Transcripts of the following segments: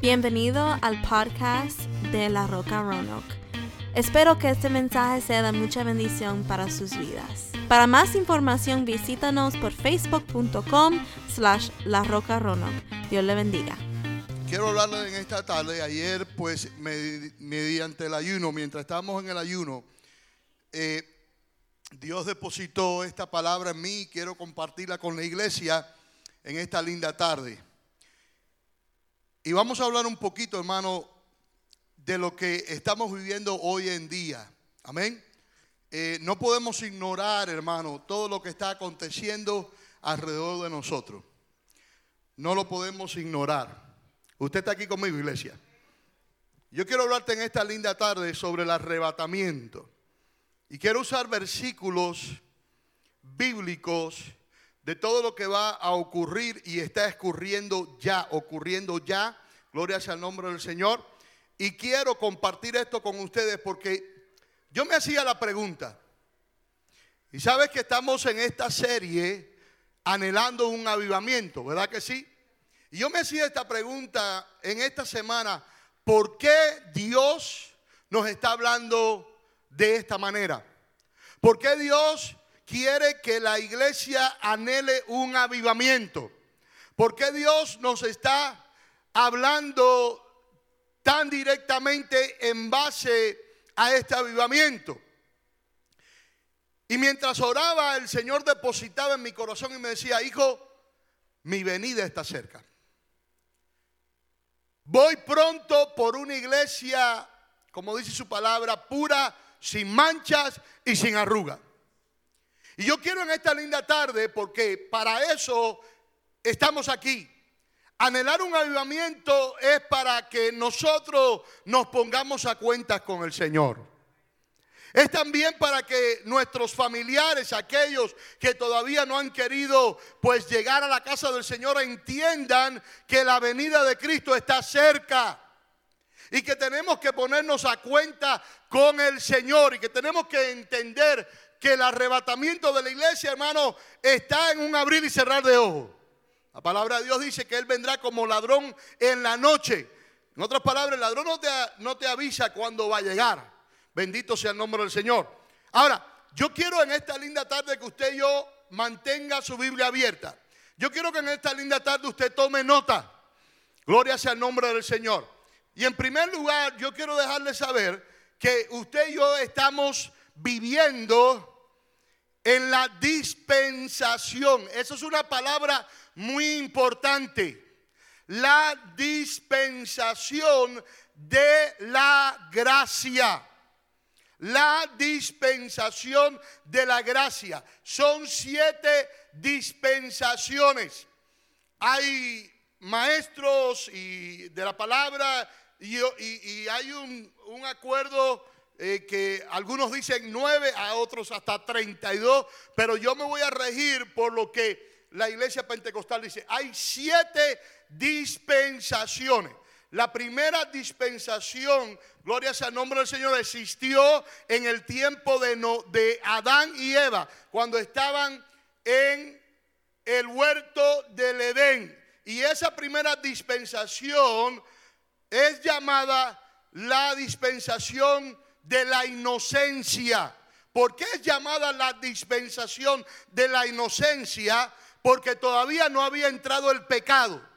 Bienvenido al podcast de La Roca Roanoke. Espero que este mensaje sea de mucha bendición para sus vidas. Para más información visítanos por facebook.com slash La Roca Roanoke. Dios le bendiga. Quiero hablarle en esta tarde. Ayer, pues, mediante el ayuno, mientras estábamos en el ayuno, eh, Dios depositó esta palabra en mí quiero compartirla con la iglesia en esta linda tarde. Y vamos a hablar un poquito, hermano, de lo que estamos viviendo hoy en día. Amén. Eh, no podemos ignorar, hermano, todo lo que está aconteciendo alrededor de nosotros. No lo podemos ignorar. Usted está aquí conmigo, iglesia. Yo quiero hablarte en esta linda tarde sobre el arrebatamiento. Y quiero usar versículos bíblicos de todo lo que va a ocurrir y está escurriendo ya, ocurriendo ya. Gloria sea el nombre del Señor. Y quiero compartir esto con ustedes porque yo me hacía la pregunta. Y sabes que estamos en esta serie anhelando un avivamiento, ¿verdad que sí? Y yo me hacía esta pregunta en esta semana, ¿por qué Dios nos está hablando de esta manera? ¿Por qué Dios quiere que la iglesia anhele un avivamiento? ¿Por qué Dios nos está hablando tan directamente en base a este avivamiento? Y mientras oraba, el Señor depositaba en mi corazón y me decía, hijo, mi venida está cerca. Voy pronto por una iglesia, como dice su palabra, pura sin manchas y sin arruga. Y yo quiero en esta linda tarde, porque para eso estamos aquí. Anhelar un avivamiento es para que nosotros nos pongamos a cuentas con el Señor. Es también para que nuestros familiares, aquellos que todavía no han querido pues llegar a la casa del Señor, entiendan que la venida de Cristo está cerca y que tenemos que ponernos a cuenta con el Señor y que tenemos que entender que el arrebatamiento de la iglesia, hermano, está en un abrir y cerrar de ojos. La palabra de Dios dice que Él vendrá como ladrón en la noche. En otras palabras, el ladrón no te, no te avisa cuándo va a llegar. Bendito sea el nombre del Señor. Ahora, yo quiero en esta linda tarde que usted y yo mantenga su Biblia abierta. Yo quiero que en esta linda tarde usted tome nota. Gloria sea el nombre del Señor. Y en primer lugar, yo quiero dejarle saber que usted y yo estamos viviendo en la dispensación. Esa es una palabra muy importante. La dispensación de la gracia. La dispensación de la gracia. Son siete dispensaciones. Hay maestros y de la palabra y, hay un, acuerdo eh, que algunos dicen nueve, a otros hasta treinta y dos, pero yo me voy a regir por lo que la iglesia pentecostal dice. Hay siete dispensaciones. La primera dispensación, gloria sea el nombre del Señor, existió en el tiempo de, no, de Adán y Eva, cuando estaban en el huerto del Edén. Y esa primera dispensación es llamada la dispensación de la inocencia. ¿Por qué es llamada la dispensación de la inocencia? Porque todavía no había entrado el pecado.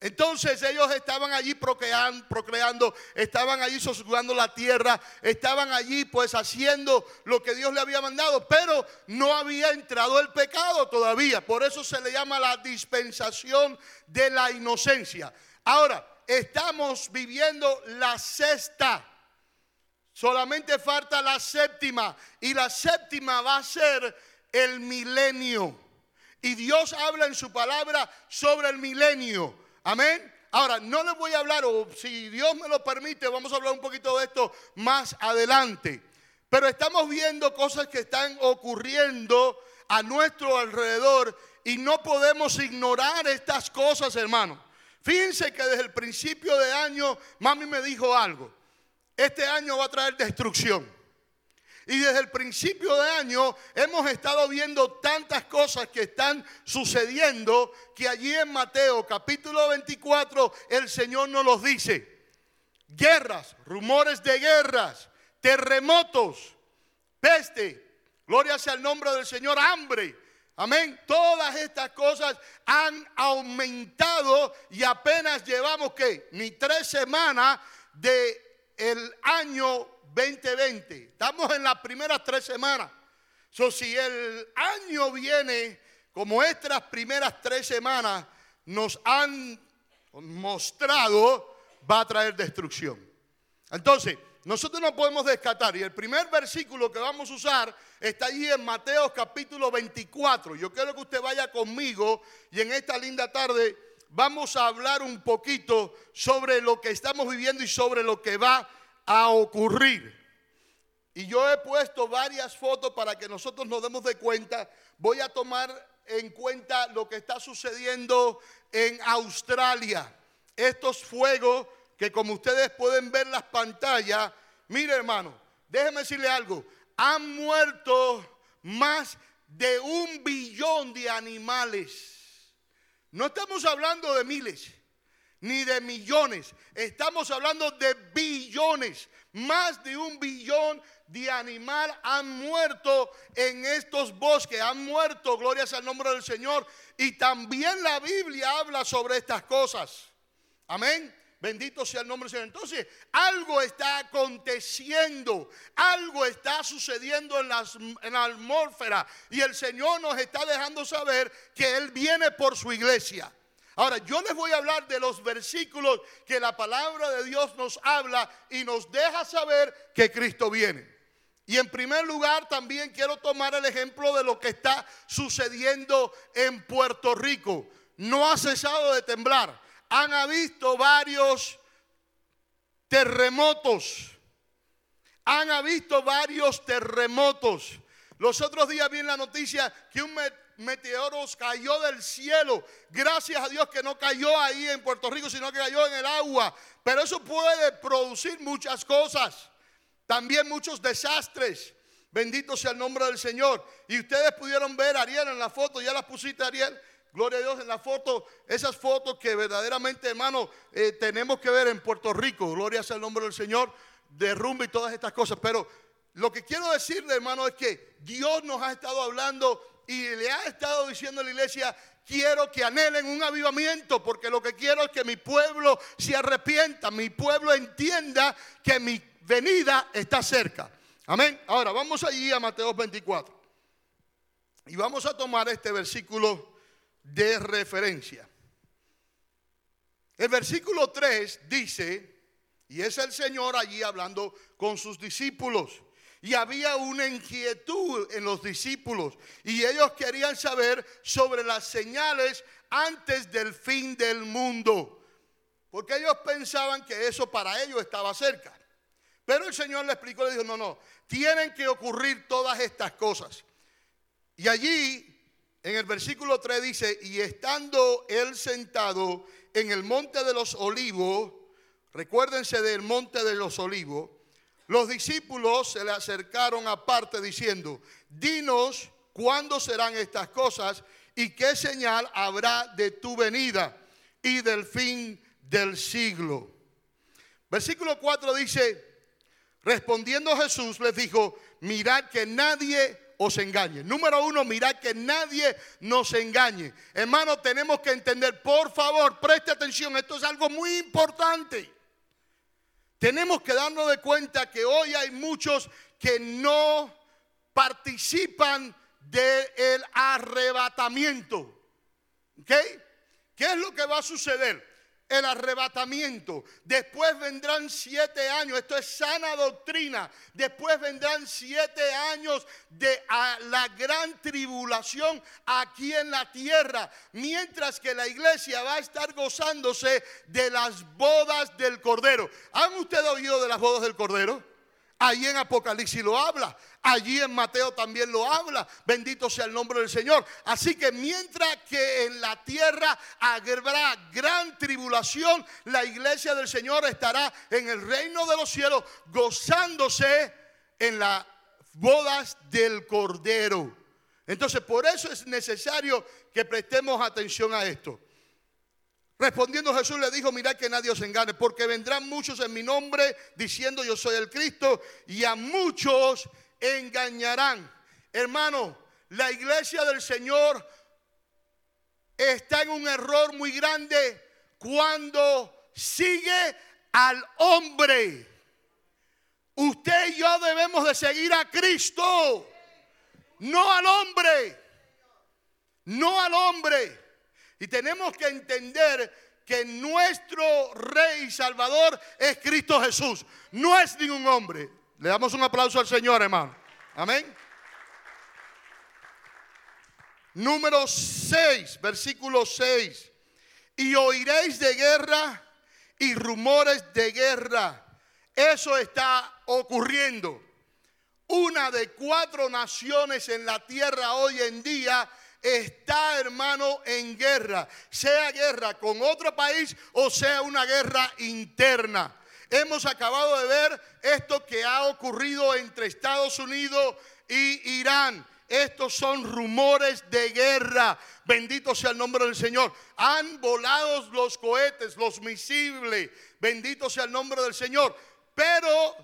Entonces ellos estaban allí procreando, estaban allí sosegando la tierra, estaban allí pues haciendo lo que Dios le había mandado, pero no había entrado el pecado todavía. Por eso se le llama la dispensación de la inocencia. Ahora, estamos viviendo la sexta. Solamente falta la séptima. Y la séptima va a ser el milenio. Y Dios habla en su palabra sobre el milenio. Amén. Ahora, no les voy a hablar, o si Dios me lo permite, vamos a hablar un poquito de esto más adelante. Pero estamos viendo cosas que están ocurriendo a nuestro alrededor y no podemos ignorar estas cosas, hermano. Fíjense que desde el principio de año, mami me dijo algo. Este año va a traer destrucción. Y desde el principio de año hemos estado viendo tantas cosas que están sucediendo que allí en Mateo capítulo 24 el Señor nos los dice. Guerras, rumores de guerras, terremotos, peste, gloria sea el nombre del Señor, hambre. Amén. Todas estas cosas han aumentado y apenas llevamos que ni tres semanas de el año 2020. Estamos en las primeras tres semanas. So, si el año viene como estas primeras tres semanas nos han mostrado, va a traer destrucción. Entonces, nosotros no podemos descartar. Y el primer versículo que vamos a usar está allí en Mateo capítulo 24. Yo quiero que usted vaya conmigo y en esta linda tarde vamos a hablar un poquito sobre lo que estamos viviendo y sobre lo que va a ocurrir. Y yo he puesto varias fotos para que nosotros nos demos de cuenta. Voy a tomar en cuenta lo que está sucediendo en Australia. Estos fuegos que como ustedes pueden ver las pantallas, mire hermano, déjeme decirle algo, han muerto más de un billón de animales. No estamos hablando de miles ni de millones. Estamos hablando de billones. Más de un billón de animal han muerto en estos bosques. Han muerto, glorias al nombre del Señor. Y también la Biblia habla sobre estas cosas. Amén. Bendito sea el nombre del Señor. Entonces, algo está aconteciendo, algo está sucediendo en, en la atmósfera y el Señor nos está dejando saber que Él viene por su iglesia. Ahora, yo les voy a hablar de los versículos que la palabra de Dios nos habla y nos deja saber que Cristo viene. Y en primer lugar también quiero tomar el ejemplo de lo que está sucediendo en Puerto Rico. No ha cesado de temblar. Han habido varios terremotos. Han habido varios terremotos. Los otros días vi en la noticia que un meteoros cayó del cielo. Gracias a Dios que no cayó ahí en Puerto Rico, sino que cayó en el agua. Pero eso puede producir muchas cosas. También muchos desastres. Bendito sea el nombre del Señor. Y ustedes pudieron ver Ariel en la foto, ya las pusiste Ariel. Gloria a Dios en la foto, esas fotos que verdaderamente, hermano, eh, tenemos que ver en Puerto Rico. Gloria sea el nombre del Señor, derrumbe y todas estas cosas. Pero lo que quiero decirle, hermano, es que Dios nos ha estado hablando y le ha estado diciendo a la iglesia, quiero que anhelen un avivamiento, porque lo que quiero es que mi pueblo se arrepienta, mi pueblo entienda que mi venida está cerca. Amén. Ahora vamos allí a Mateo 24. Y vamos a tomar este versículo de referencia. El versículo 3 dice, y es el Señor allí hablando con sus discípulos. Y había una inquietud en los discípulos y ellos querían saber sobre las señales antes del fin del mundo. Porque ellos pensaban que eso para ellos estaba cerca. Pero el Señor le explicó, le dijo, no, no, tienen que ocurrir todas estas cosas. Y allí, en el versículo 3 dice, y estando él sentado en el monte de los olivos, recuérdense del monte de los olivos, los discípulos se le acercaron aparte diciendo, dinos cuándo serán estas cosas y qué señal habrá de tu venida y del fin del siglo. Versículo 4 dice, respondiendo Jesús les dijo, mirad que nadie os engañe. Número uno, mirad que nadie nos engañe. Hermano, tenemos que entender, por favor, preste atención, esto es algo muy importante. Tenemos que darnos de cuenta que hoy hay muchos que no participan del arrebatamiento. ¿Ok? ¿Qué es lo que va a suceder? El arrebatamiento. Después vendrán siete años, esto es sana doctrina. Después vendrán siete años de la gran tribulación aquí en la tierra, mientras que la iglesia va a estar gozándose de las bodas del Cordero. ¿Han ustedes oído de las bodas del Cordero? Allí en Apocalipsis lo habla. Allí en Mateo también lo habla. Bendito sea el nombre del Señor. Así que mientras que en la tierra habrá gran tribulación, la iglesia del Señor estará en el reino de los cielos gozándose en la bodas del Cordero. Entonces, por eso es necesario que prestemos atención a esto. Respondiendo Jesús le dijo, mirad que nadie os engañe, porque vendrán muchos en mi nombre diciendo yo soy el Cristo y a muchos engañarán. Hermano, la iglesia del Señor está en un error muy grande cuando sigue al hombre. Usted y yo debemos de seguir a Cristo, no al hombre, no al hombre. Y tenemos que entender que nuestro Rey y Salvador es Cristo Jesús, no es ningún hombre. Le damos un aplauso al Señor, hermano. Amén. Número 6, versículo 6. Y oiréis de guerra y rumores de guerra. Eso está ocurriendo. Una de cuatro naciones en la tierra hoy en día está, hermano, en guerra, sea guerra con otro país o sea una guerra interna. Hemos acabado de ver esto que ha ocurrido entre Estados Unidos y Irán. Estos son rumores de guerra. Bendito sea el nombre del Señor. Han volado los cohetes, los misiles. Bendito sea el nombre del Señor. Pero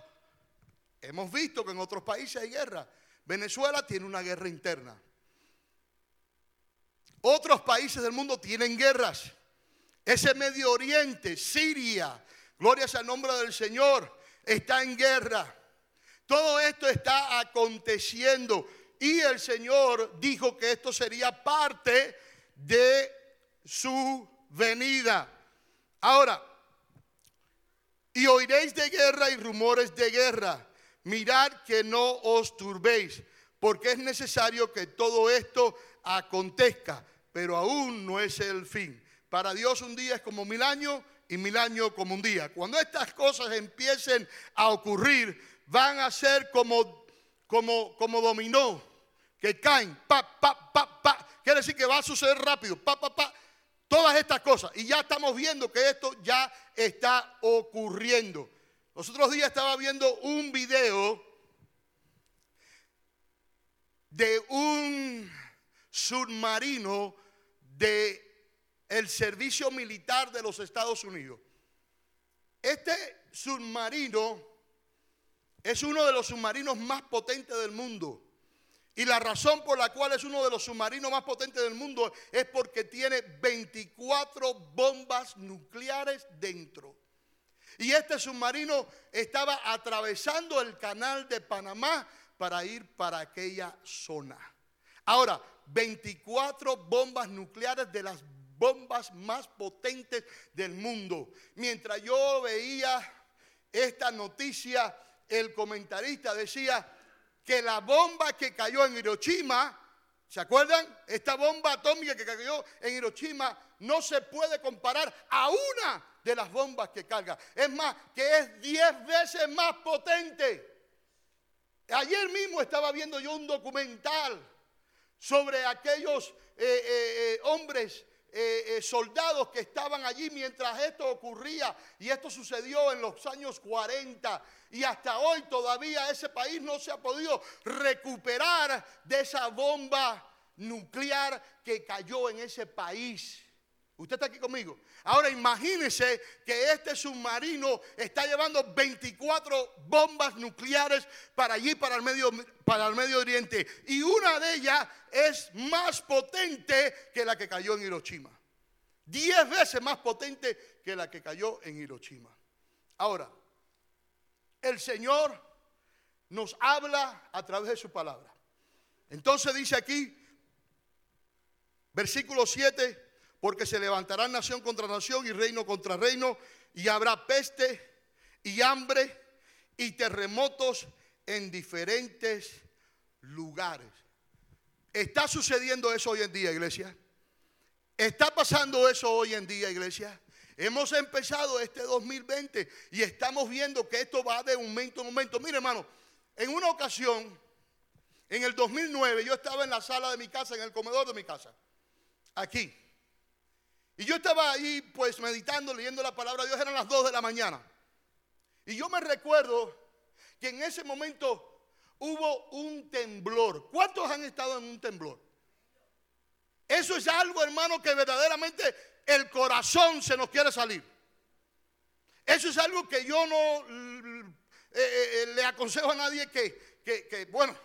hemos visto que en otros países hay guerra. Venezuela tiene una guerra interna. Otros países del mundo tienen guerras. Ese Medio Oriente, Siria, gloria el nombre del Señor, está en guerra. Todo esto está aconteciendo y el Señor dijo que esto sería parte de su venida. Ahora, y oiréis de guerra y rumores de guerra. Mirad que no os turbéis, porque es necesario que todo esto acontezca pero aún no es el fin. Para Dios un día es como mil años y mil años como un día. Cuando estas cosas empiecen a ocurrir, van a ser como, como, como dominó, que caen, pa, pa, pa, pa. Quiere decir que va a suceder rápido, pa, pa, pa. Todas estas cosas. Y ya estamos viendo que esto ya está ocurriendo. Los otros días estaba viendo un video de un submarino de el servicio militar de los Estados Unidos. Este submarino es uno de los submarinos más potentes del mundo. Y la razón por la cual es uno de los submarinos más potentes del mundo es porque tiene 24 bombas nucleares dentro. Y este submarino estaba atravesando el canal de Panamá para ir para aquella zona. Ahora, 24 bombas nucleares de las bombas más potentes del mundo. Mientras yo veía esta noticia, el comentarista decía que la bomba que cayó en Hiroshima, ¿se acuerdan? Esta bomba atómica que cayó en Hiroshima no se puede comparar a una de las bombas que carga. Es más, que es 10 veces más potente. Ayer mismo estaba viendo yo un documental sobre aquellos eh, eh, eh, hombres, soldados que estaban allí mientras esto ocurría. Y esto sucedió en los años 40. Y hasta hoy todavía ese país no se ha podido recuperar de esa bomba nuclear que cayó en ese país. Usted está aquí conmigo. Ahora imagínese que este submarino está llevando 24 bombas nucleares para allí, para el, medio, para el Medio Oriente. Y una de ellas es más potente que la que cayó en Hiroshima. Diez veces más potente que la que cayó en Hiroshima. Ahora, el Señor nos habla a través de su palabra. Entonces dice aquí, versículo 7 porque se levantará nación contra nación y reino contra reino, y habrá peste y hambre y terremotos en diferentes lugares. ¿Está sucediendo eso hoy en día, iglesia? ¿Está pasando eso hoy en día, iglesia? Hemos empezado este 2020 y estamos viendo que esto va de momento en momento. Mire, hermano, en una ocasión, en el 2009, yo estaba en la sala de mi casa, en el comedor de mi casa, aquí. Y yo estaba ahí pues meditando, leyendo la palabra de Dios, eran las 2 de la mañana. Y yo me recuerdo que en ese momento hubo un temblor. ¿Cuántos han estado en un temblor? Eso es algo, hermano, que verdaderamente el corazón se nos quiere salir. Eso es algo que yo no eh, eh, eh, le aconsejo a nadie que, que, bueno,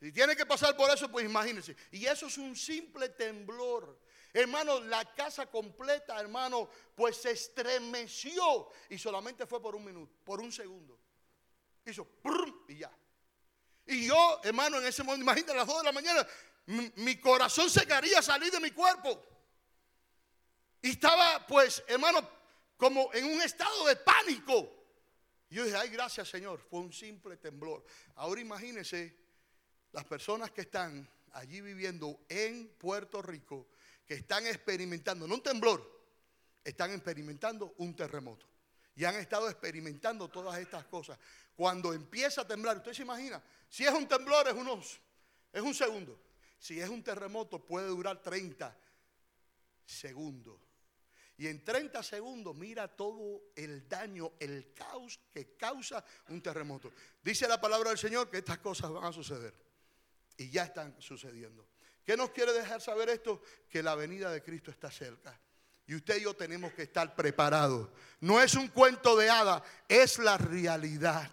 si tiene que pasar por eso, pues imagínense. Y eso es un simple temblor. Hermano, la casa completa, hermano, pues se estremeció y solamente fue por un minuto, por un segundo. Hizo y ya. Y yo, hermano, en ese momento, imagínate a las 2 de la mañana, mi, corazón se quería salir de mi cuerpo. Y estaba, pues, hermano, como en un estado de pánico. Y yo dije, ay, gracias Señor, fue un simple temblor. Ahora imagínense las personas que están allí viviendo en Puerto Rico, que están experimentando, no un temblor, están experimentando un terremoto. Y han estado experimentando todas estas cosas. Cuando empieza a temblar, usted se imagina, si es un temblor es unos, es un segundo. Si es un terremoto puede durar 30 segundos. Y en 30 segundos mira todo el daño, el caos que causa un terremoto. Dice la palabra del Señor que estas cosas van a suceder. Y ya están sucediendo. ¿Qué nos quiere dejar saber esto? Que la venida de Cristo está cerca. Y usted y yo tenemos que estar preparados. No es un cuento de hada, es la realidad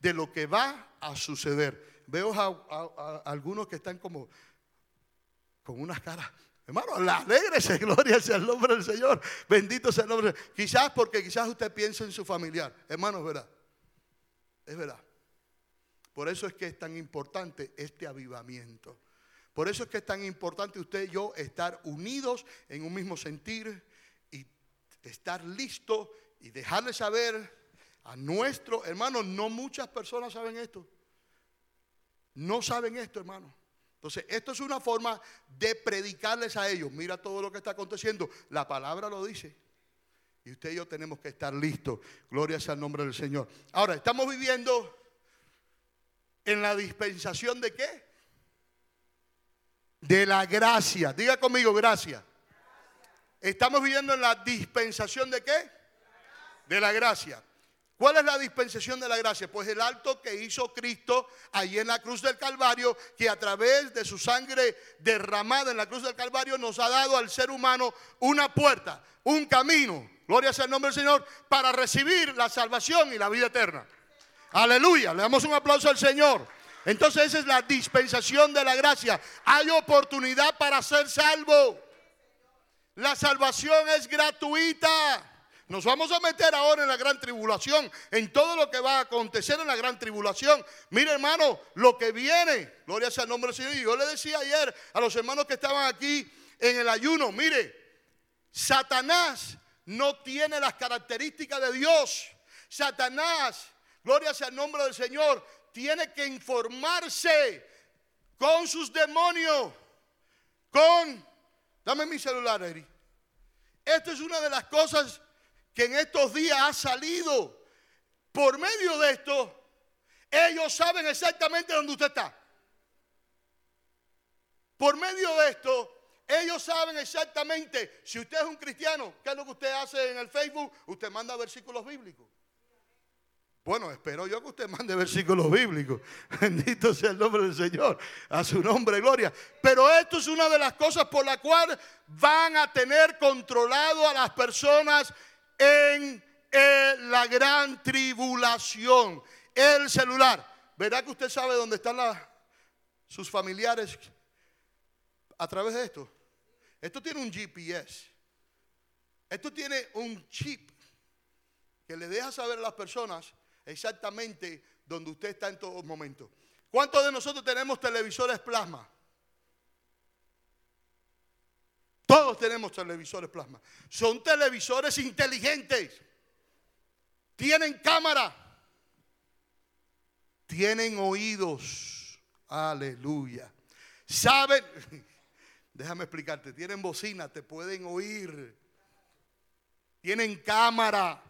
de lo que va a suceder. Veo a algunos que están como con unas caras. Hermano, alegrese, gloria sea el nombre del Señor. Bendito sea el nombre. Quizás porque quizás usted piense en su familiar. Hermano, es verdad. Es verdad. Por eso es que es tan importante este avivamiento. Por eso es que es tan importante usted y yo estar unidos en un mismo sentir y estar listos y dejarle saber a nuestro hermano. No muchas personas saben esto. No saben esto, hermano. Entonces, esto es una forma de predicarles a ellos. Mira todo lo que está aconteciendo. La palabra lo dice. Y usted y yo tenemos que estar listos. Gloria sea el nombre del Señor. Ahora, estamos viviendo en la dispensación de qué? De la gracia. Diga conmigo, gracia. Estamos viviendo en la dispensación de qué? De la gracia. ¿Cuál es la dispensación de la gracia? Pues el acto que hizo Cristo allí en la cruz del Calvario, que a través de su sangre derramada en la cruz del Calvario nos ha dado al ser humano una puerta, un camino, gloria sea el nombre del Señor, para recibir la salvación y la vida eterna. Aleluya, le damos un aplauso al Señor. Entonces esa es la dispensación de la gracia. Hay oportunidad para ser salvo. La salvación es gratuita. Nos vamos a meter ahora en la gran tribulación, en todo lo que va a acontecer en la gran tribulación. Mire, hermano, lo que viene, gloria sea el nombre del Señor. Y yo le decía ayer a los hermanos que estaban aquí en el ayuno, mire, Satanás no tiene las características de Dios. Satanás, gloria sea el nombre del Señor, tiene que informarse con sus demonios, con, dame mi celular, Eri. Esto es una de las cosas que en estos días ha salido. Por medio de esto, ellos saben exactamente dónde usted está. Por medio de esto, ellos saben exactamente, si usted es un cristiano, ¿qué es lo que usted hace en el Facebook? Usted manda versículos bíblicos. Bueno, espero yo que usted mande versículos bíblicos. Bendito sea el nombre del Señor. A su nombre, gloria. Pero esto es una de las cosas por la cual van a tener controlado a las personas en la gran tribulación. El celular. ¿Verdad que usted sabe dónde están sus familiares a través de esto? Esto tiene un GPS. Esto tiene un chip que le deja saber a las personas exactamente donde usted está en todo momento. ¿Cuántos de nosotros tenemos televisores plasma? Todos tenemos televisores plasma. Son televisores inteligentes. Tienen cámara. Tienen oídos. Aleluya. Saben, déjame explicarte, tienen bocina, te pueden oír. Tienen cámara.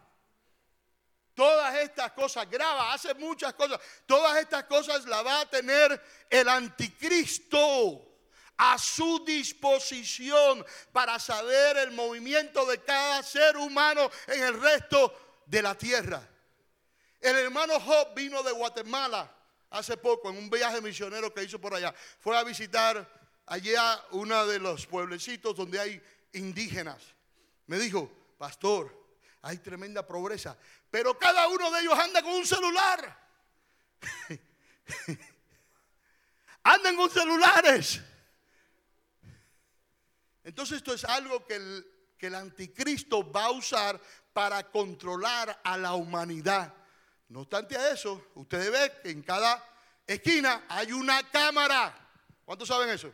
Todas estas cosas, graba, hace muchas cosas. Todas estas cosas las va a tener el anticristo a su disposición para saber el movimiento de cada ser humano en el resto de la tierra. El hermano Job vino de Guatemala hace poco en un viaje misionero que hizo por allá. Fue a visitar allá uno de los pueblecitos donde hay indígenas. Me dijo, pastor, hay tremenda pobreza, pero cada uno de ellos anda con un celular. Andan con celulares. Entonces esto es algo que el, que el anticristo va a usar para controlar a la humanidad. No obstante a eso, ustedes ven que en cada esquina hay una cámara. ¿Cuántos saben eso?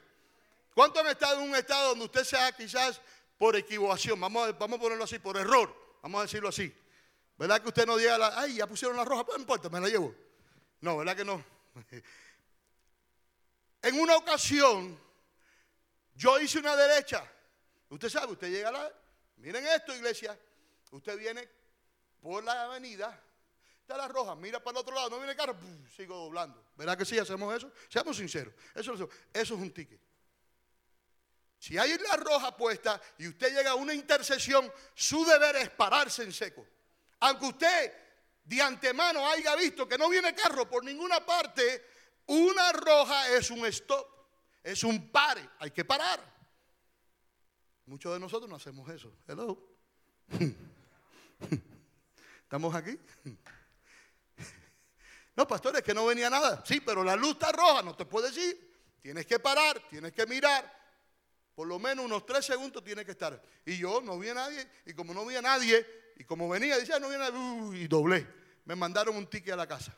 ¿Cuántos han estado en un estado donde usted sea quizás por equivocación? Vamos vamos a ponerlo así, por error. Vamos a decirlo así. ¿Verdad que usted no llega a la... Ay, ya pusieron la roja, pues no importa, me la llevo. No, ¿verdad que no? En una ocasión, yo hice una derecha. Usted sabe, usted llega a la... Miren esto, iglesia. Usted viene por la avenida, está la roja, mira para el otro lado, no viene el sigo doblando. ¿Verdad que sí hacemos eso? Seamos sinceros. Eso, eso, eso es un ticket. Si hay la roja puesta y usted llega a una intersección, su deber es pararse en seco. Aunque usted de antemano haya visto que no viene carro por ninguna parte, una roja es un stop, es un pare, hay que parar. Muchos de nosotros no hacemos eso. Hello. ¿Estamos aquí? No, pastores, que no venía nada. Sí, pero la luz está roja, no te puedes ir. Tienes que parar, tienes que mirar. Por lo menos unos tres segundos tiene que estar. Y yo no vi a nadie. Y como no vi a nadie, y como venía, decía, no vi a nadie, y doblé. Me mandaron un ticket a la casa.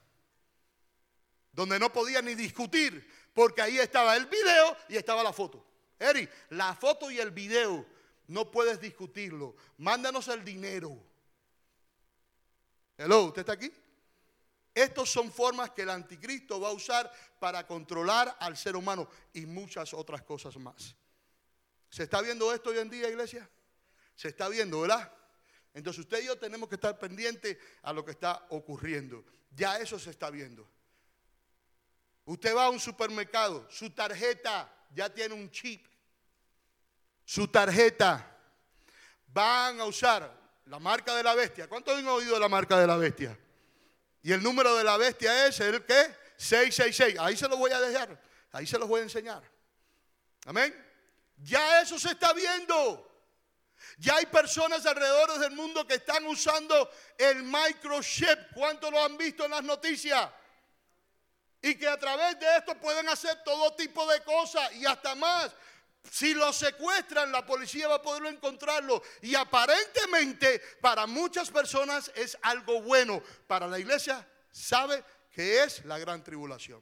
Donde no podía ni discutir, porque ahí estaba el video y estaba la foto. Eri, la foto y el video no puedes discutirlo. Mándanos el dinero. Hello, ¿usted está aquí? Estas son formas que el anticristo va a usar para controlar al ser humano y muchas otras cosas más. ¿Se está viendo esto hoy en día, iglesia? Se está viendo, ¿verdad? Entonces usted y yo tenemos que estar pendientes a lo que está ocurriendo. Ya eso se está viendo. Usted va a un supermercado, su tarjeta ya tiene un chip. Su tarjeta van a usar la marca de la bestia. ¿Cuántos han oído la marca de la bestia? Y el número de la bestia es el que 666. Ahí se lo voy a dejar. Ahí se los voy a enseñar. Amén. Ya eso se está viendo. Ya hay personas alrededor del mundo que están usando el microchip. ¿Cuántos lo han visto en las noticias? Y que a través de esto pueden hacer todo tipo de cosas y hasta más. Si lo secuestran, la policía va a poderlo encontrarlo. Y aparentemente para muchas personas es algo bueno. Para la iglesia sabe que es la gran tribulación.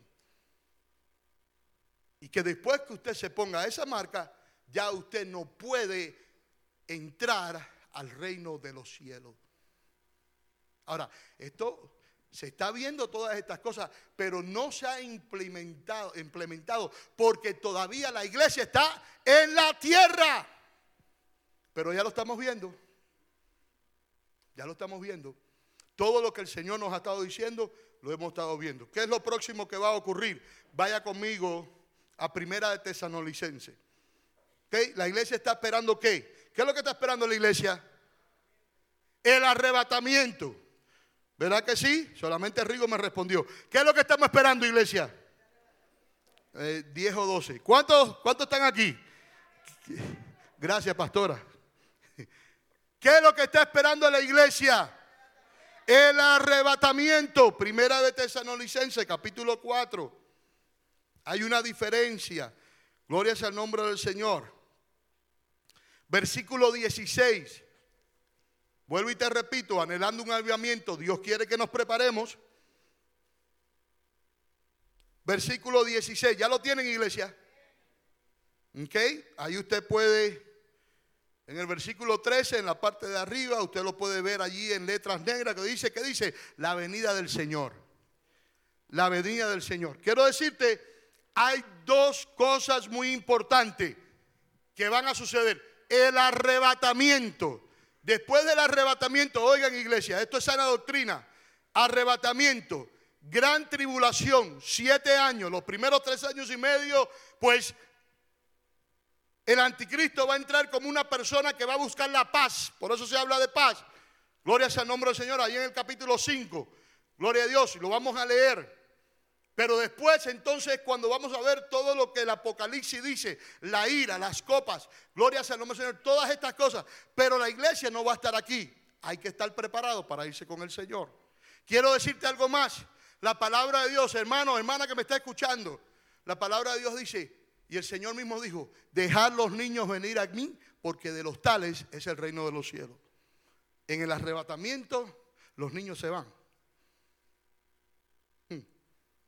Y que después que usted se ponga esa marca, ya usted no puede entrar al reino de los cielos. Ahora, esto se está viendo todas estas cosas, pero no se ha implementado, implementado porque todavía la iglesia está en la tierra. Pero ya lo estamos viendo. Ya lo estamos viendo. Todo lo que el Señor nos ha estado diciendo, lo hemos estado viendo. ¿Qué es lo próximo que va a ocurrir? Vaya conmigo a Primera de Tesanolicense. ¿Okay? La iglesia está esperando qué? ¿Qué es lo que está esperando la iglesia? El arrebatamiento. ¿Verdad que sí? Solamente Rigo me respondió. ¿Qué es lo que estamos esperando, iglesia? Eh, 10 o 12. ¿Cuántos, ¿Cuántos están aquí? Gracias, pastora. ¿Qué es lo que está esperando la iglesia? El arrebatamiento. Primera de Tesanolicense, capítulo 4. Hay una diferencia. Gloria sea el nombre del Señor. Versículo 16. Vuelvo y te repito, anhelando un avivamiento, Dios quiere que nos preparemos. Versículo 16, ¿ya lo tienen iglesia? Ok, ahí usted puede, en el versículo 13, en la parte de arriba, usted lo puede ver allí en letras negras que dice, ¿qué dice? La venida del Señor. La venida del Señor. Quiero decirte, hay dos cosas muy importantes que van a suceder. El arrebatamiento Después del arrebatamiento, oigan iglesia, esto es sana doctrina, arrebatamiento, gran tribulación, siete años, los primeros tres años y medio, pues el anticristo va a entrar como una persona que va a buscar la paz, por eso se habla de paz. Gloria sea el nombre del Señor, ahí en el capítulo 5, gloria a Dios, y lo vamos a leer. Pero después entonces cuando vamos a ver todo lo que el Apocalipsis dice, la ira, las copas, gloria sea el nombre del Señor, todas estas cosas, pero la iglesia no va a estar aquí. Hay que estar preparado para irse con el Señor. Quiero decirte algo más. La palabra de Dios, hermano, hermana que me está escuchando, la palabra de Dios dice, y el Señor mismo dijo, dejad los niños venir a mí, porque de los tales es el reino de los cielos. En el arrebatamiento, los niños se van.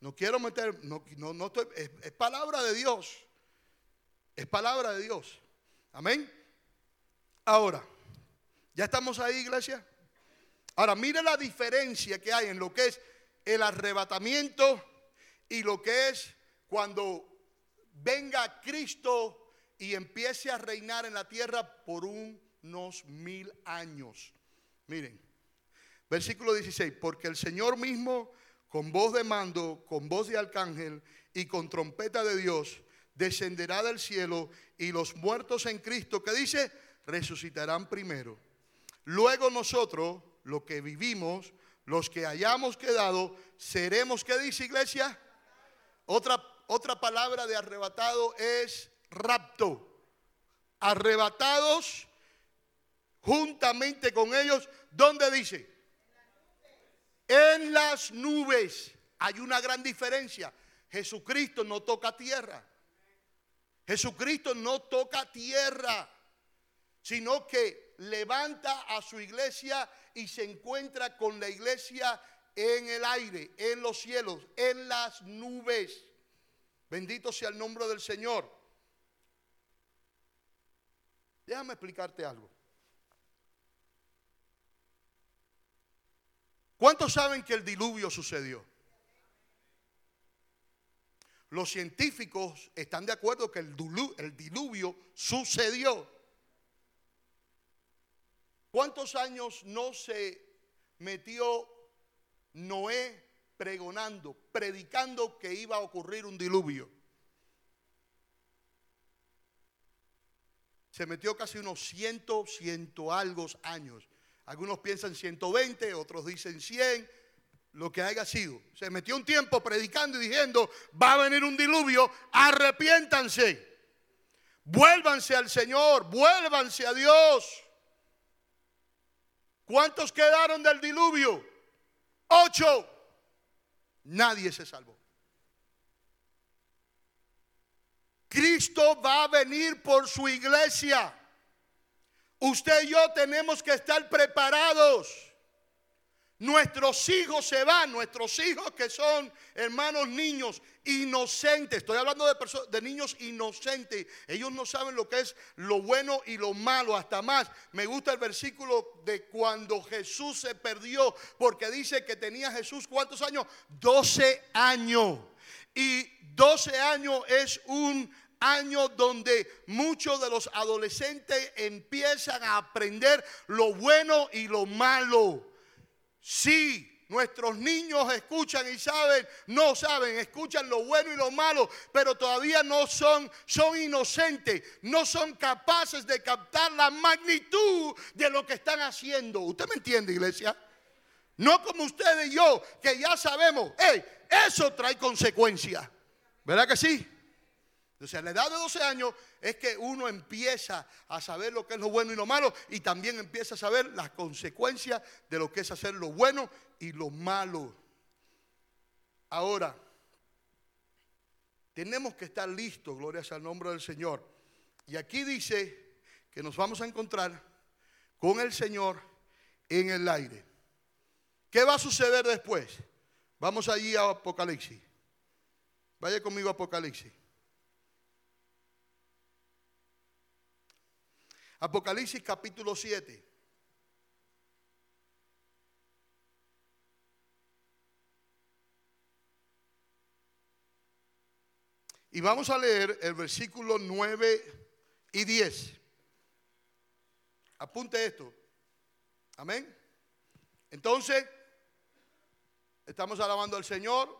No quiero meter, no, no, estoy, es, palabra de Dios. Es palabra de Dios. Amén. Ahora, ¿ya estamos ahí, iglesia? Ahora, mire la diferencia que hay en lo que es el arrebatamiento y lo que es cuando venga Cristo y empiece a reinar en la tierra por unos mil años. Miren, versículo 16, porque el Señor mismo con voz de mando, con voz de arcángel y con trompeta de Dios, descenderá del cielo y los muertos en Cristo, que dice, resucitarán primero. Luego nosotros, los que vivimos, los que hayamos quedado, seremos, ¿qué dice iglesia? Otra, otra palabra de arrebatado es rapto. Arrebatados juntamente con ellos, ¿dónde dice? En las nubes. Hay una gran diferencia. Jesucristo no toca tierra. Jesucristo no toca tierra, sino que levanta a su iglesia y se encuentra con la iglesia en el aire, en los cielos, en las nubes. Bendito sea el nombre del Señor. Déjame explicarte algo. ¿Cuántos saben que el diluvio sucedió? Los científicos están de acuerdo que el diluvio, sucedió. ¿Cuántos años no se metió Noé pregonando, predicando que iba a ocurrir un diluvio? Se metió casi unos ciento, ciento algo años. Algunos piensan 120, otros dicen 100, lo que haya sido. Se metió un tiempo predicando y diciendo, va a venir un diluvio, arrepiéntanse. Vuélvanse al Señor, vuélvanse a Dios. ¿Cuántos quedaron del diluvio? Ocho. Nadie se salvó. Cristo va a venir por su iglesia. Usted y yo tenemos que estar preparados. Nuestros hijos se van, nuestros hijos que son hermanos niños inocentes. Estoy hablando de, de niños inocentes. Ellos no saben lo que es lo bueno y lo malo. Hasta más, me gusta el versículo de cuando Jesús se perdió, porque dice que tenía Jesús cuántos años? 12 años. Y 12 años es un año donde muchos de los adolescentes empiezan a aprender lo bueno y lo malo. Sí, Nuestros niños escuchan y saben, no saben, escuchan lo bueno y lo malo, pero todavía no son, son inocentes, no son capaces de captar la magnitud de lo que están haciendo. ¿Usted me entiende, iglesia? No como ustedes y yo, que ya sabemos, hey, eso trae consecuencias. ¿Verdad que sí? Entonces, a la edad de 12 años es que uno empieza a saber lo que es lo bueno y lo malo y también empieza a saber las consecuencias de lo que es hacer lo bueno y lo malo. Ahora, tenemos que estar listos, gloria sea al nombre del Señor. Y aquí dice que nos vamos a encontrar con el Señor en el aire. ¿Qué va a suceder después? Vamos allí a Apocalipsis. Vaya conmigo a Apocalipsis. Apocalipsis capítulo 7. Y vamos a leer el versículo 9 y 10. Apunte esto. Amén. Entonces, estamos alabando al Señor.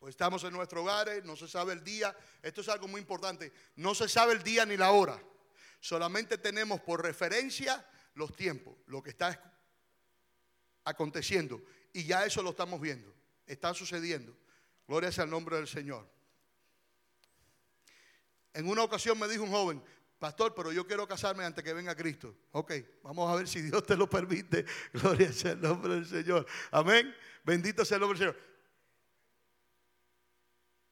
O estamos en nuestro hogar, no se sabe el día. Esto es algo muy importante. No se sabe el día ni la hora. Solamente tenemos por referencia los tiempos, lo que está aconteciendo. Y ya eso lo estamos viendo. están sucediendo. Gloria sea el nombre del Señor. En una ocasión me dijo un joven, pastor, pero yo quiero casarme antes que venga Cristo. Ok, vamos a ver si Dios te lo permite. Gloria sea el nombre del Señor. Amén. Bendito sea el nombre del Señor.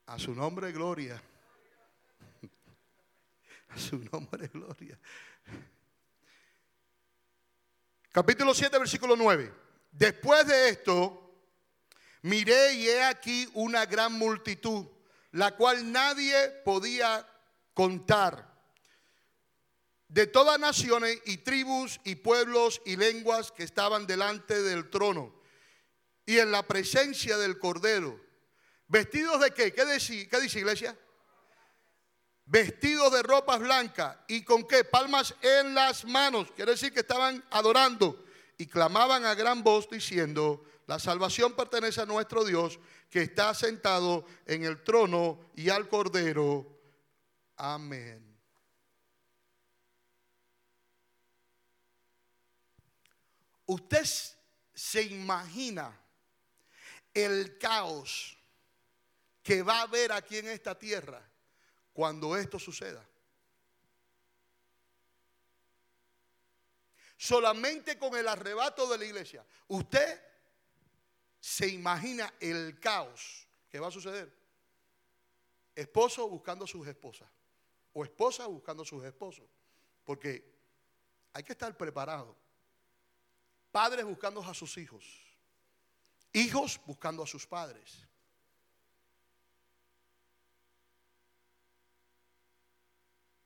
A su nombre, gloria. Su nombre, gloria. Capítulo 7, versículo 9. Después de esto, miré y he aquí una gran multitud, la cual nadie podía contar, de todas naciones y tribus y pueblos y lenguas que estaban delante del trono y en la presencia del Cordero. ¿Vestidos de qué? ¿Qué qué dice iglesia? Vestidos de ropas blancas y con qué? Palmas en las manos. Quiere decir que estaban adorando y clamaban a gran voz diciendo, la salvación pertenece a nuestro Dios que está sentado en el trono y al Cordero. Amén. Usted se imagina el caos que va a haber aquí en esta tierra cuando esto suceda. Solamente con el arrebato de la iglesia. Usted se imagina el caos que va a suceder. Esposo buscando a sus esposas o esposa buscando a sus esposos. Porque hay que estar preparado. Padres buscando a sus hijos. Hijos buscando a sus padres.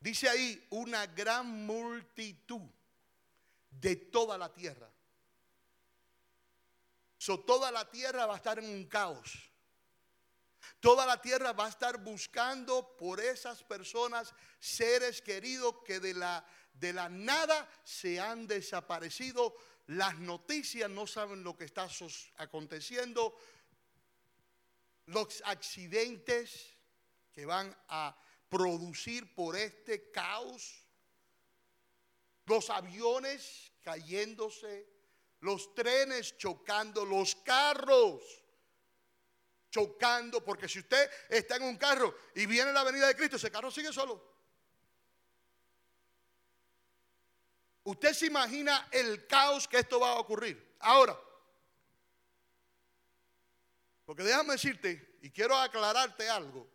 Dice ahí una gran multitud de toda la tierra. Toda la tierra va a estar en un caos. Toda la tierra va a estar buscando por esas personas, seres queridos que de la, de la nada se han desaparecido. Las noticias no saben lo que está aconteciendo. Los accidentes que van a producir por este caos. Los aviones cayéndose, los trenes chocando, los carros chocando, porque si usted está en un carro y viene la venida de Cristo, ese carro sigue solo. Usted se imagina el caos que esto va a ocurrir. Ahora, porque déjame decirte, y quiero aclararte algo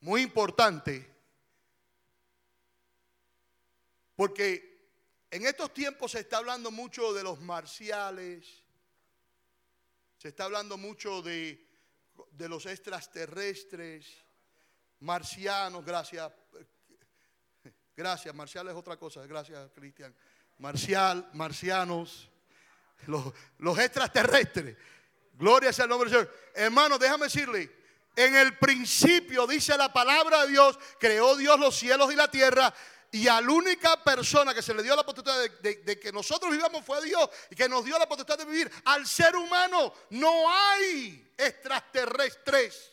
muy importante, porque en estos tiempos se está hablando mucho de los marciales, se está hablando mucho de de los extraterrestres, marcianos, gracias. Gracias, marcial es otra cosa, gracias Cristian. Marcial, marcianos, los, extraterrestres. Gloria sea el nombre del Señor. Hermano, déjame decirle, en el principio dice la palabra de Dios, creó Dios los cielos y la tierra y a la única persona que se le dio la potestad de, que nosotros vivamos fue Dios y que nos dio la potestad de vivir. Al ser humano no hay extraterrestres.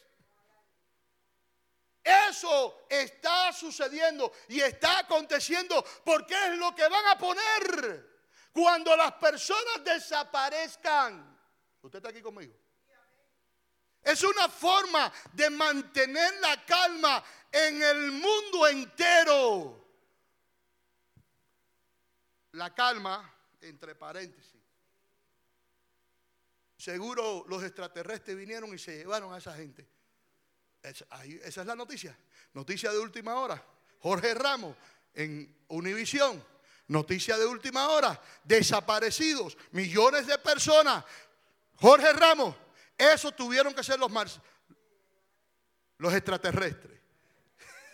Eso está sucediendo y está aconteciendo porque es lo que van a poner cuando las personas desaparezcan. ¿Usted está aquí conmigo? Es una forma de mantener la calma en el mundo entero. La calma, entre paréntesis. Seguro los extraterrestres vinieron y se llevaron a esa gente. esa es la noticia. Noticia de última hora. Jorge Ramos en Univisión. Noticia de última hora. Desaparecidos. Millones de personas. Jorge Ramos. Eso tuvieron que ser los, los extraterrestres.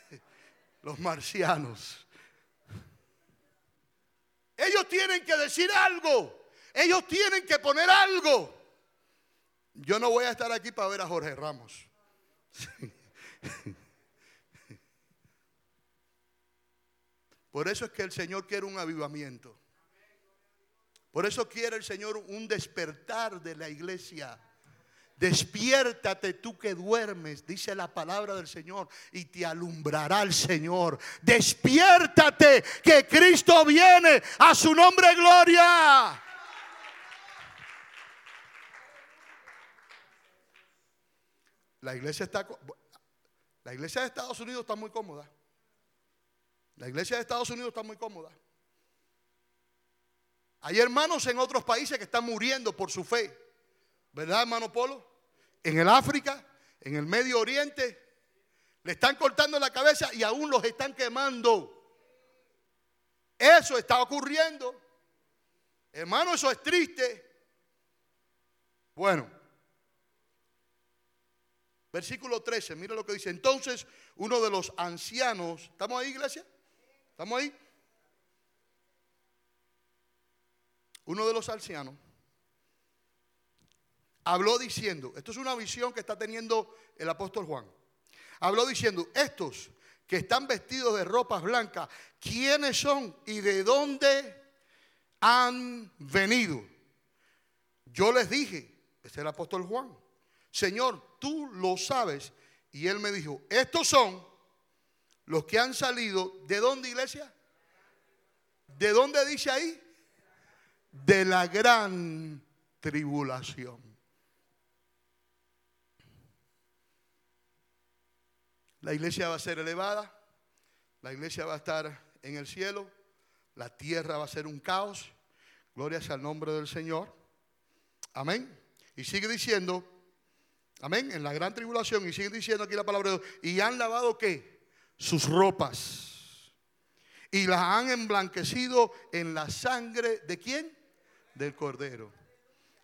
los marcianos. Ellos tienen que decir algo. Ellos tienen que poner algo. Yo no voy a estar aquí para ver a Jorge Ramos. Por eso es que el Señor quiere un avivamiento. Por eso quiere el Señor un despertar de la iglesia. Despiértate tú que duermes, dice la palabra del Señor, y te alumbrará el Señor. Despiértate que Cristo viene a su nombre gloria. La iglesia está, la iglesia de Estados Unidos está muy cómoda. La iglesia de Estados Unidos está muy cómoda. Hay hermanos en otros países que están muriendo por su fe. ¿Verdad, hermano Polo? En el África, en el Medio Oriente, le están cortando la cabeza y aún los están quemando. Eso está ocurriendo. Hermano, eso es triste. Bueno, versículo 13, mira lo que dice. Entonces, uno de los ancianos, ¿estamos ahí, iglesia? ¿Estamos ahí? Uno de los ancianos habló diciendo, esto es una visión que está teniendo el apóstol Juan. Habló diciendo, estos que están vestidos de ropas blancas, ¿quiénes son y de dónde han venido? Yo les dije, es el apóstol Juan, Señor, tú lo sabes. Y él me dijo, estos son los que han salido, ¿de dónde iglesia? ¿De dónde dice ahí? De la gran tribulación. La iglesia va a ser elevada, la iglesia va a estar en el cielo, la tierra va a ser un caos. Gloria sea al nombre del Señor. Amén. Y sigue diciendo, amén, en la gran tribulación, y sigue diciendo aquí la palabra de Dios, y han lavado qué? sus ropas y las han emblanquecido en la sangre de quién? Del cordero.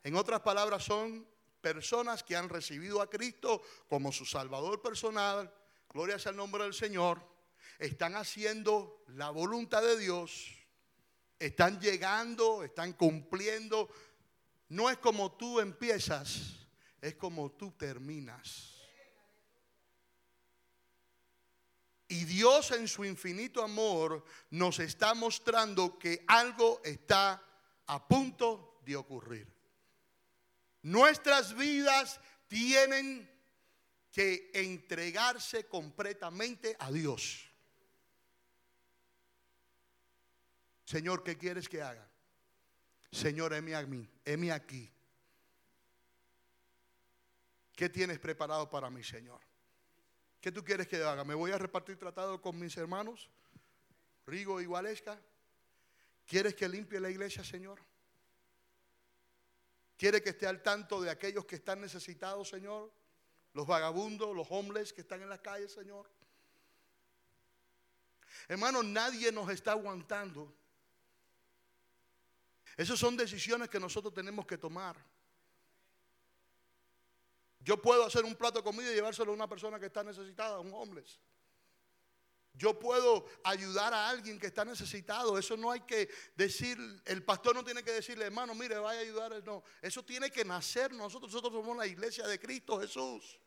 En otras palabras, son personas que han recibido a Cristo como su Salvador personal. Gloria sea nombre del Señor. Están haciendo la voluntad de Dios. Están llegando, están cumpliendo. No es como tú empiezas, es como tú terminas. Y Dios en su infinito amor nos está mostrando que algo está a punto de ocurrir. Nuestras vidas tienen que entregarse completamente a Dios. Señor, ¿qué quieres que haga? Señor, heme a mí, aquí. ¿Qué tienes preparado para mí, Señor? ¿Qué tú quieres que haga? ¿Me voy a repartir tratado con mis hermanos? Rigo y Gualesca. ¿Quieres que limpie la iglesia, Señor? ¿Quiere que esté al tanto de aquellos que están necesitados, Señor? Los vagabundos, los hombres que están en las calles, Señor. Hermano, nadie nos está aguantando. Esas son decisiones que nosotros tenemos que tomar. Yo puedo hacer un plato de comida y llevárselo a una persona que está necesitada, a un homeless. Yo puedo ayudar a alguien que está necesitado. Eso no hay que decir, el pastor no tiene que decirle, hermano, mire, vaya a ayudar. No, eso tiene que nacer. Nosotros, nosotros somos la iglesia de Cristo Jesús.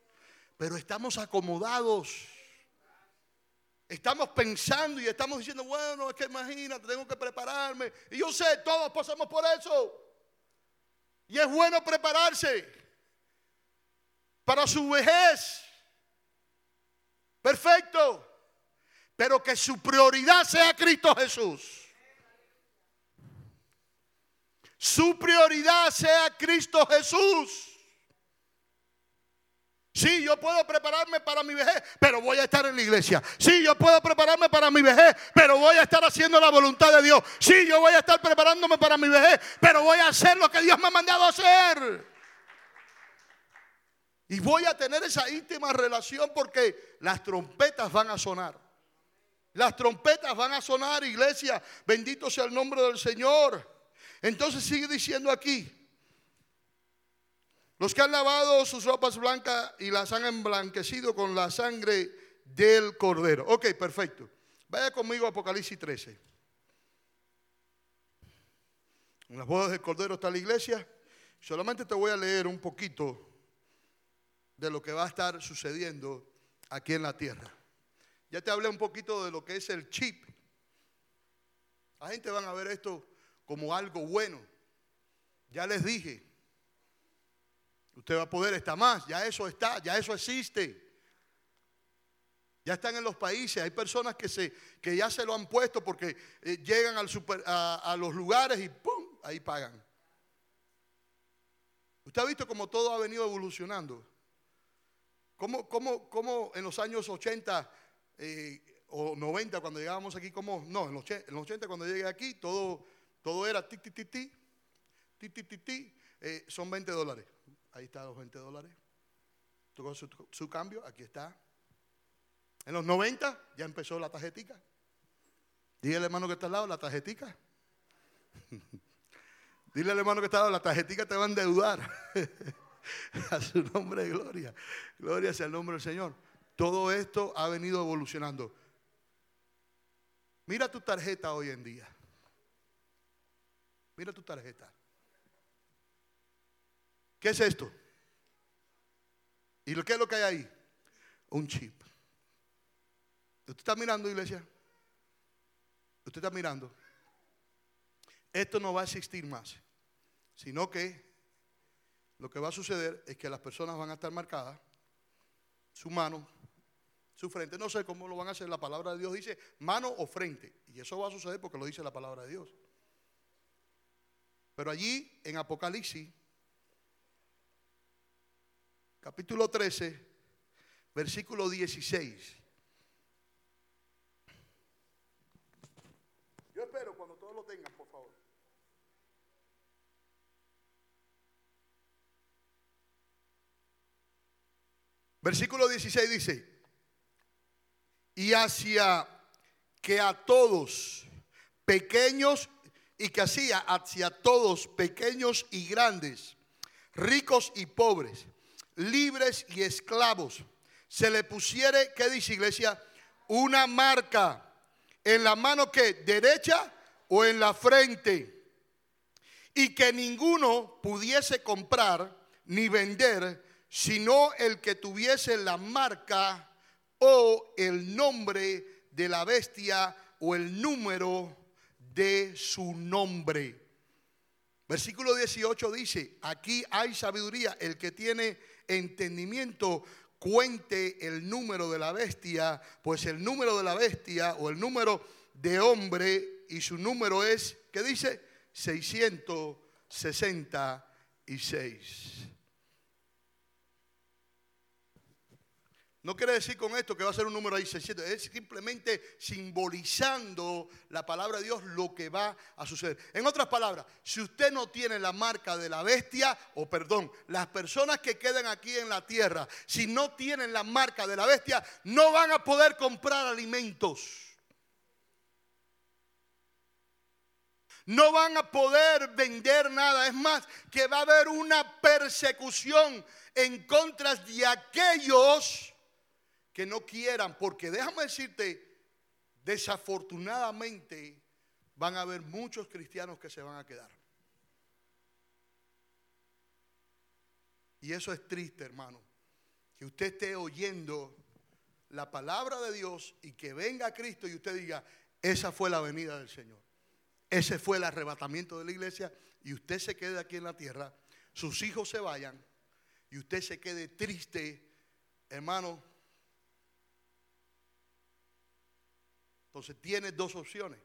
Pero estamos acomodados. Estamos pensando y estamos diciendo, bueno, es que imagínate, tengo que prepararme. Y yo sé, todos pasamos por eso. Y es bueno prepararse para su vejez. Perfecto. Pero que su prioridad sea Cristo Jesús. Su prioridad sea Cristo Jesús. Sí, yo puedo prepararme para mi vejez, pero voy a estar en la iglesia. Sí, yo puedo prepararme para mi vejez, pero voy a estar haciendo la voluntad de Dios. Sí, yo voy a estar preparándome para mi vejez, pero voy a hacer lo que Dios me ha mandado a hacer. Y voy a tener esa íntima relación porque las trompetas van a sonar. Las trompetas van a sonar, iglesia. Bendito sea el nombre del Señor. Entonces sigue diciendo aquí. Los que han lavado sus ropas blancas y las han emblanquecido con la sangre del cordero. Ok, perfecto. Vaya conmigo a Apocalipsis 13. En las bodas del cordero está la iglesia. Solamente te voy a leer un poquito de lo que va a estar sucediendo aquí en la tierra. Ya te hablé un poquito de lo que es el chip. La gente van a ver esto como algo bueno. Ya les dije, usted va a poder estar más, ya eso está, ya eso existe. Ya están en los países, hay personas que, se, que ya se lo han puesto porque eh, llegan al super, a, a los lugares y ¡pum! Ahí pagan. Usted ha visto cómo todo ha venido evolucionando. ¿Cómo, cómo, cómo en los años 80 eh, o 90 cuando llegábamos aquí, como, no, en los, en los 80 cuando llegué aquí, todo, todo era ti, ti, ti, ti, ti, ti, ti, eh, son 20 dólares. Ahí están los 20 dólares. Tocó su, cambio, aquí está. En los 90 ya empezó la tarjetica. Dile al hermano que está al lado, la tarjetica. Dile al hermano que está al lado, la tarjetica te va a endeudar. a su nombre de gloria. Gloria sea el nombre del Señor. Todo esto ha venido evolucionando. Mira tu tarjeta hoy en día. Mira tu tarjeta. ¿Qué es esto? ¿Y qué es lo que hay ahí? Un chip. ¿Usted está mirando, iglesia? ¿Usted está mirando? Esto no va a existir más, sino que lo que va a suceder es que las personas van a estar marcadas, su mano, su frente, no sé cómo lo van a hacer, la palabra de Dios dice mano o frente, y eso va a suceder porque lo dice la palabra de Dios. Pero allí en Apocalipsis, capítulo 13, versículo 16. Yo espero cuando todos lo tengan, por favor. Versículo 16 dice, y hacia que a todos, pequeños, y que hacía hacia todos, pequeños y grandes, ricos y pobres, libres y esclavos, se le pusiere, ¿qué dice iglesia? Una marca en la mano que derecha o en la frente, y que ninguno pudiese comprar ni vender sino el que tuviese la marca o el nombre de la bestia o el número de su nombre. Versículo 18 dice, aquí hay sabiduría, el que tiene entendimiento cuente el número de la bestia, pues el número de la bestia o el número de hombre y su número es, ¿qué dice? 666. No quiere decir con esto que va a ser un número ahí 600, es simplemente simbolizando la palabra de Dios lo que va a suceder. En otras palabras, si usted no tiene la marca de la bestia, o perdón, las personas que quedan aquí en la tierra, si no tienen la marca de la bestia, no van a poder comprar alimentos. No van a poder vender nada. Es más, que va a haber una persecución en contra de aquellos que no quieran, porque déjame decirte, desafortunadamente van a haber muchos cristianos que se van a quedar. Y eso es triste, hermano, que usted esté oyendo la palabra de Dios y que venga Cristo y usted diga, esa fue la venida del Señor. Ese fue el arrebatamiento de la iglesia y usted se quede aquí en la tierra, sus hijos se vayan y usted se quede triste, hermano, Entonces tiene dos opciones.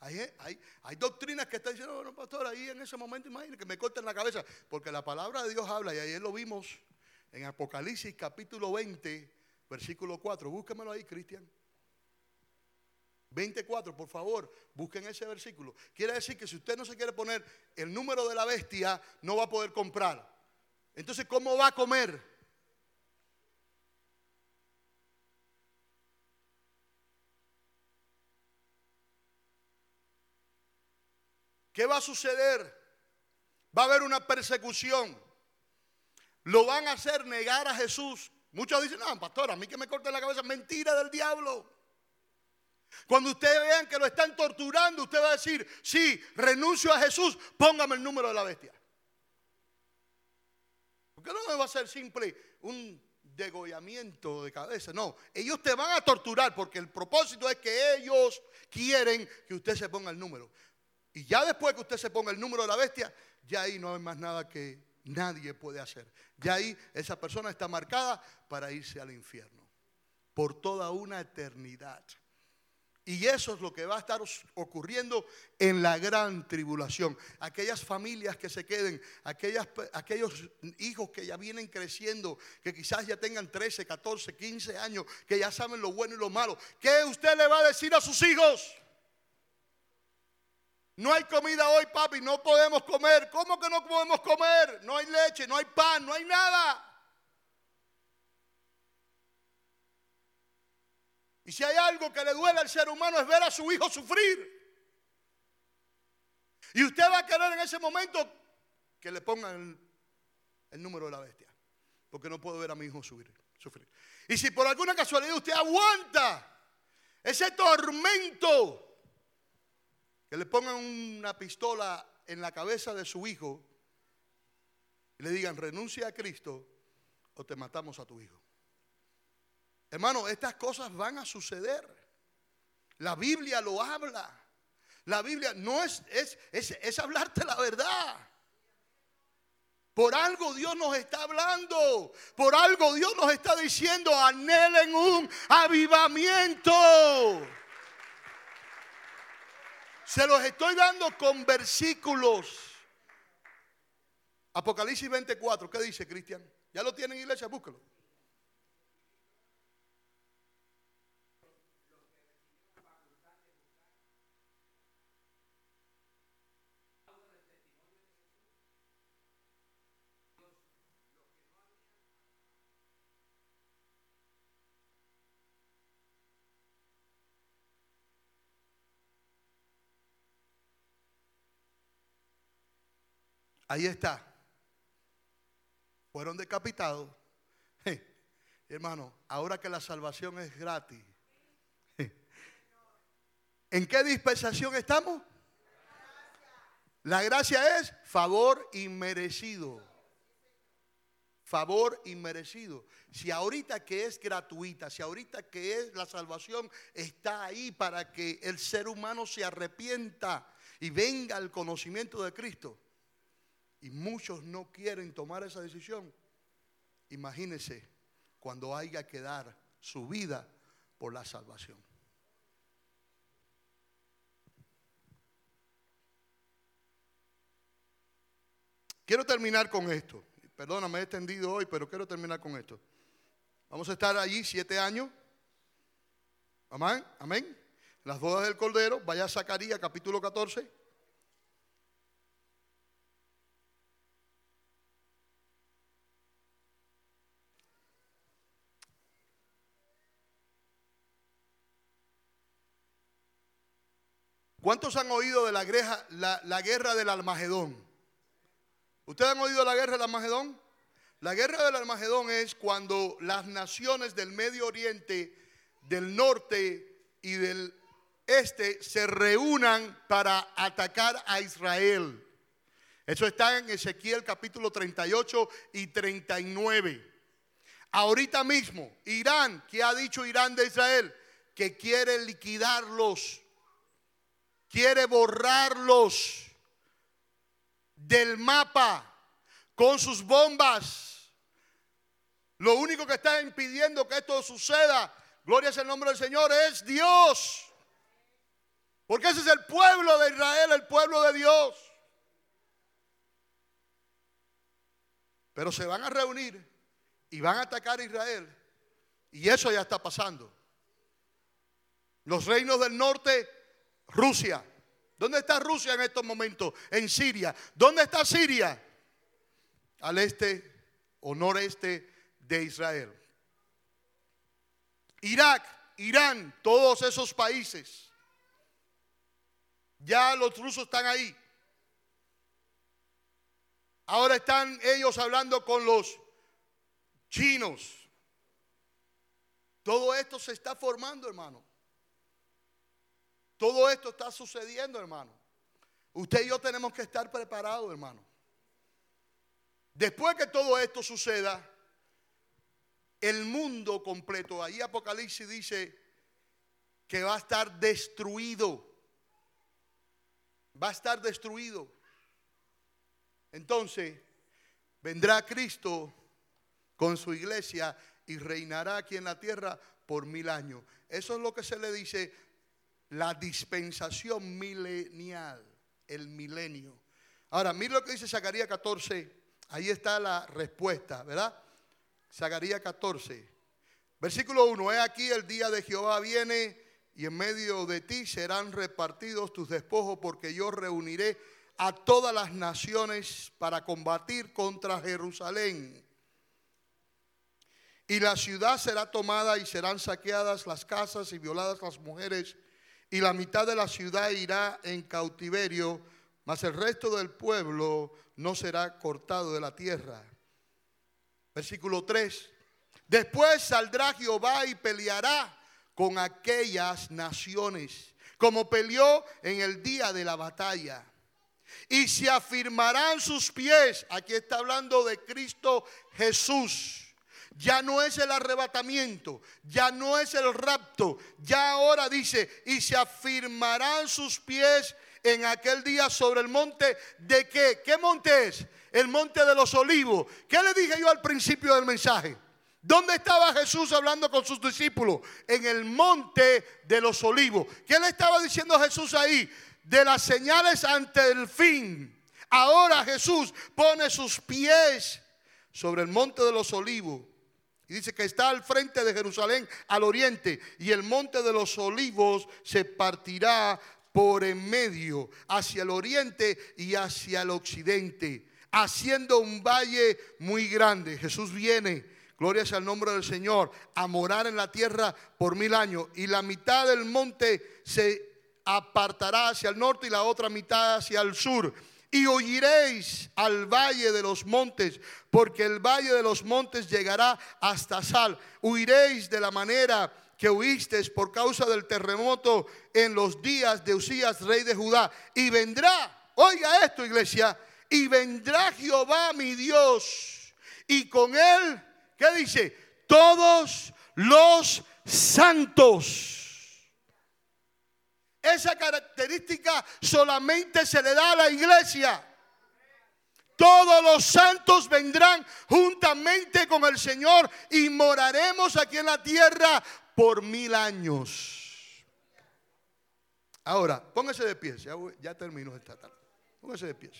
Hay, doctrinas que están diciendo, bueno, pastor, ahí en ese momento imagínate que me corten la cabeza, porque la palabra de Dios habla, y ayer lo vimos en Apocalipsis capítulo 20, versículo 4. Búsquemelo ahí, Cristian. 24, por favor, busquen ese versículo. Quiere decir que si usted no se quiere poner el número de la bestia, no va a poder comprar. Entonces, ¿cómo va a comer? ¿Qué va a suceder? Va a haber una persecución. Lo van a hacer negar a Jesús. Muchos dicen, no, pastor, a mí que me corten la cabeza. Mentira del diablo. Cuando ustedes vean que lo están torturando, usted va a decir, sí, renuncio a Jesús, póngame el número de la bestia. Porque no va a ser simple un degollamiento de cabeza. No, ellos te van a torturar porque el propósito es que ellos quieren que usted se ponga el número. Y ya después que usted se ponga el número de la bestia, ya ahí no hay más nada que nadie puede hacer. Ya ahí esa persona está marcada para irse al infierno por toda una eternidad. Y eso es lo que va a estar ocurriendo en la gran tribulación. Aquellas familias que se queden, aquellos hijos que ya vienen creciendo, que quizás ya tengan 13, 14, 15 años, que ya saben lo bueno y lo malo. ¿Qué usted le va a decir a sus hijos? No hay comida hoy, papi, no podemos comer. ¿Cómo que no podemos comer? No hay leche, no hay pan, no hay nada. Y si hay algo que le duele al ser humano es ver a su hijo sufrir. Y usted va a querer en ese momento que le pongan el, número de la bestia. Porque no puedo ver a mi hijo sufrir. Y si por alguna casualidad usted aguanta ese tormento, que le pongan una pistola en la cabeza de su hijo y le digan renuncia a Cristo o te matamos a tu hijo. Hermano, estas cosas van a suceder. La Biblia lo habla. La Biblia no es, es, es, hablarte la verdad. Por algo Dios nos está hablando. Por algo Dios nos está diciendo, anhelen un avivamiento. Se los estoy dando con versículos. Apocalipsis 24, ¿qué dice Cristian? ¿Ya lo tienen iglesia? Búscalo. Ahí está. Fueron decapitados. hermano, ahora que la salvación es gratis. ¿En qué dispensación estamos? La gracia es favor inmerecido. Favor inmerecido. Si ahorita que es gratuita, si ahorita que es la salvación está ahí para que el ser humano se arrepienta y venga al conocimiento de Cristo y muchos no quieren tomar esa decisión, imagínense cuando haya que dar su vida por la salvación. Quiero terminar con esto. Perdóname, he extendido hoy, pero quiero terminar con esto. Vamos a estar allí siete años. Amén. Amén. Las bodas del Cordero. Vaya a Zacarías capítulo 14. ¿Cuántos han oído de la guerra, la, guerra del Almagedón? ¿Ustedes han oído la guerra del Almagedón? La guerra del Almagedón es cuando las naciones del Medio Oriente, del norte y del este se reúnan para atacar a Israel. Eso está en Ezequiel capítulo 38 y 39. Ahorita mismo, Irán, ¿qué ha dicho Irán de Israel? Que quiere liquidarlos quiere borrarlos del mapa con sus bombas. Lo único que está impidiendo que esto suceda, gloria es el nombre del Señor, es Dios. Porque ese es el pueblo de Israel, el pueblo de Dios. Pero se van a reunir y van a atacar a Israel. Y eso ya está pasando. Los reinos del norte Rusia. ¿Dónde está Rusia en estos momentos? En Siria. ¿Dónde está Siria? Al este o noreste de Israel. Irak, Irán, todos esos países. Ya los rusos están ahí. Ahora están ellos hablando con los chinos. Todo esto se está formando, hermano. Todo esto está sucediendo, hermano. Usted y yo tenemos que estar preparados, hermano. Después que todo esto suceda, el mundo completo, ahí Apocalipsis dice que va a estar destruido. Va a estar destruido. Entonces, vendrá Cristo con su iglesia y reinará aquí en la tierra por mil años. Eso es lo que se le dice la dispensación milenial, el milenio. Ahora, mira lo que dice Zacarías 14, ahí está la respuesta, ¿verdad? Zacarías 14, versículo 1, he aquí el día de Jehová viene y en medio de ti serán repartidos tus despojos porque yo reuniré a todas las naciones para combatir contra Jerusalén. Y la ciudad será tomada y serán saqueadas las casas y violadas las mujeres, y la mitad de la ciudad irá en cautiverio, mas el resto del pueblo no será cortado de la tierra. Versículo 3. Después saldrá Jehová y peleará con aquellas naciones, como peleó en el día de la batalla. Y se afirmarán sus pies. Aquí está hablando de Cristo Jesús. Ya no es el arrebatamiento, ya no es el rapto, ya ahora dice, y se afirmarán sus pies en aquel día sobre el monte de qué? ¿Qué monte es? El monte de los olivos. ¿Qué le dije yo al principio del mensaje? ¿Dónde estaba Jesús hablando con sus discípulos? En el monte de los olivos. ¿Qué le estaba diciendo Jesús ahí? De las señales ante el fin. Ahora Jesús pone sus pies sobre el monte de los olivos. Y dice que está al frente de Jerusalén al oriente. Y el monte de los olivos se partirá por en medio, hacia el oriente y hacia el occidente, haciendo un valle muy grande. Jesús viene gloria sea el nombre del Señor, a morar en la tierra por mil años. Y la mitad del monte se apartará hacia el norte y la otra mitad hacia el sur. Y oiréis al valle de los montes, porque el valle de los montes llegará hasta Sal. Huiréis de la manera que huisteis por causa del terremoto en los días de Usías, rey de Judá. Y vendrá, oiga esto iglesia, y vendrá Jehová mi Dios, y con él ¿Qué dice? Todos los santos. Esa característica solamente se le da a la iglesia. Todos los santos vendrán juntamente con el Señor y moraremos aquí en la tierra por mil años. Ahora, póngase de pie, ya, ya termino esta tarde. Póngase de pie.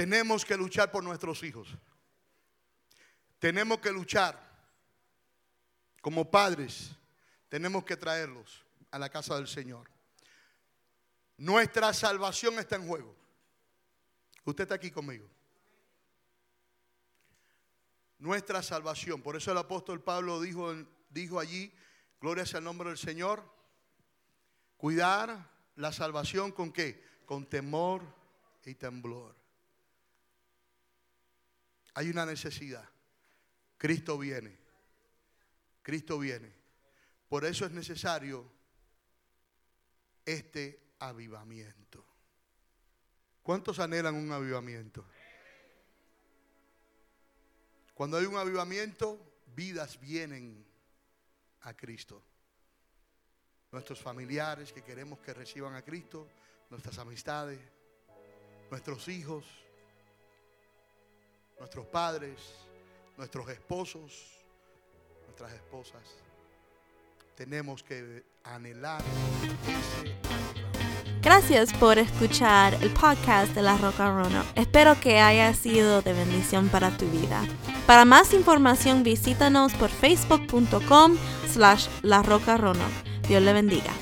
Tenemos que luchar por nuestros hijos. Tenemos que luchar como padres. Tenemos que traerlos a la casa del Señor. Nuestra salvación está en juego. Usted está aquí conmigo. Nuestra salvación. Por eso el apóstol Pablo dijo, dijo allí, gloria sea el nombre del Señor, cuidar la salvación con qué? Con temor y temblor. Hay una necesidad. Cristo viene. Cristo viene. Por eso es necesario este avivamiento. ¿Cuántos anhelan un avivamiento? Cuando hay un avivamiento, vidas vienen a Cristo. Nuestros familiares que queremos que reciban a Cristo, nuestras amistades, nuestros hijos, nuestros padres, nuestros esposos, nuestras esposas. Tenemos que anhelar Gracias por escuchar el podcast de La Roca Rono. Espero que haya sido de bendición para tu vida. Para más información visítanos por facebook.com slash La Roca Rono. Dios le bendiga.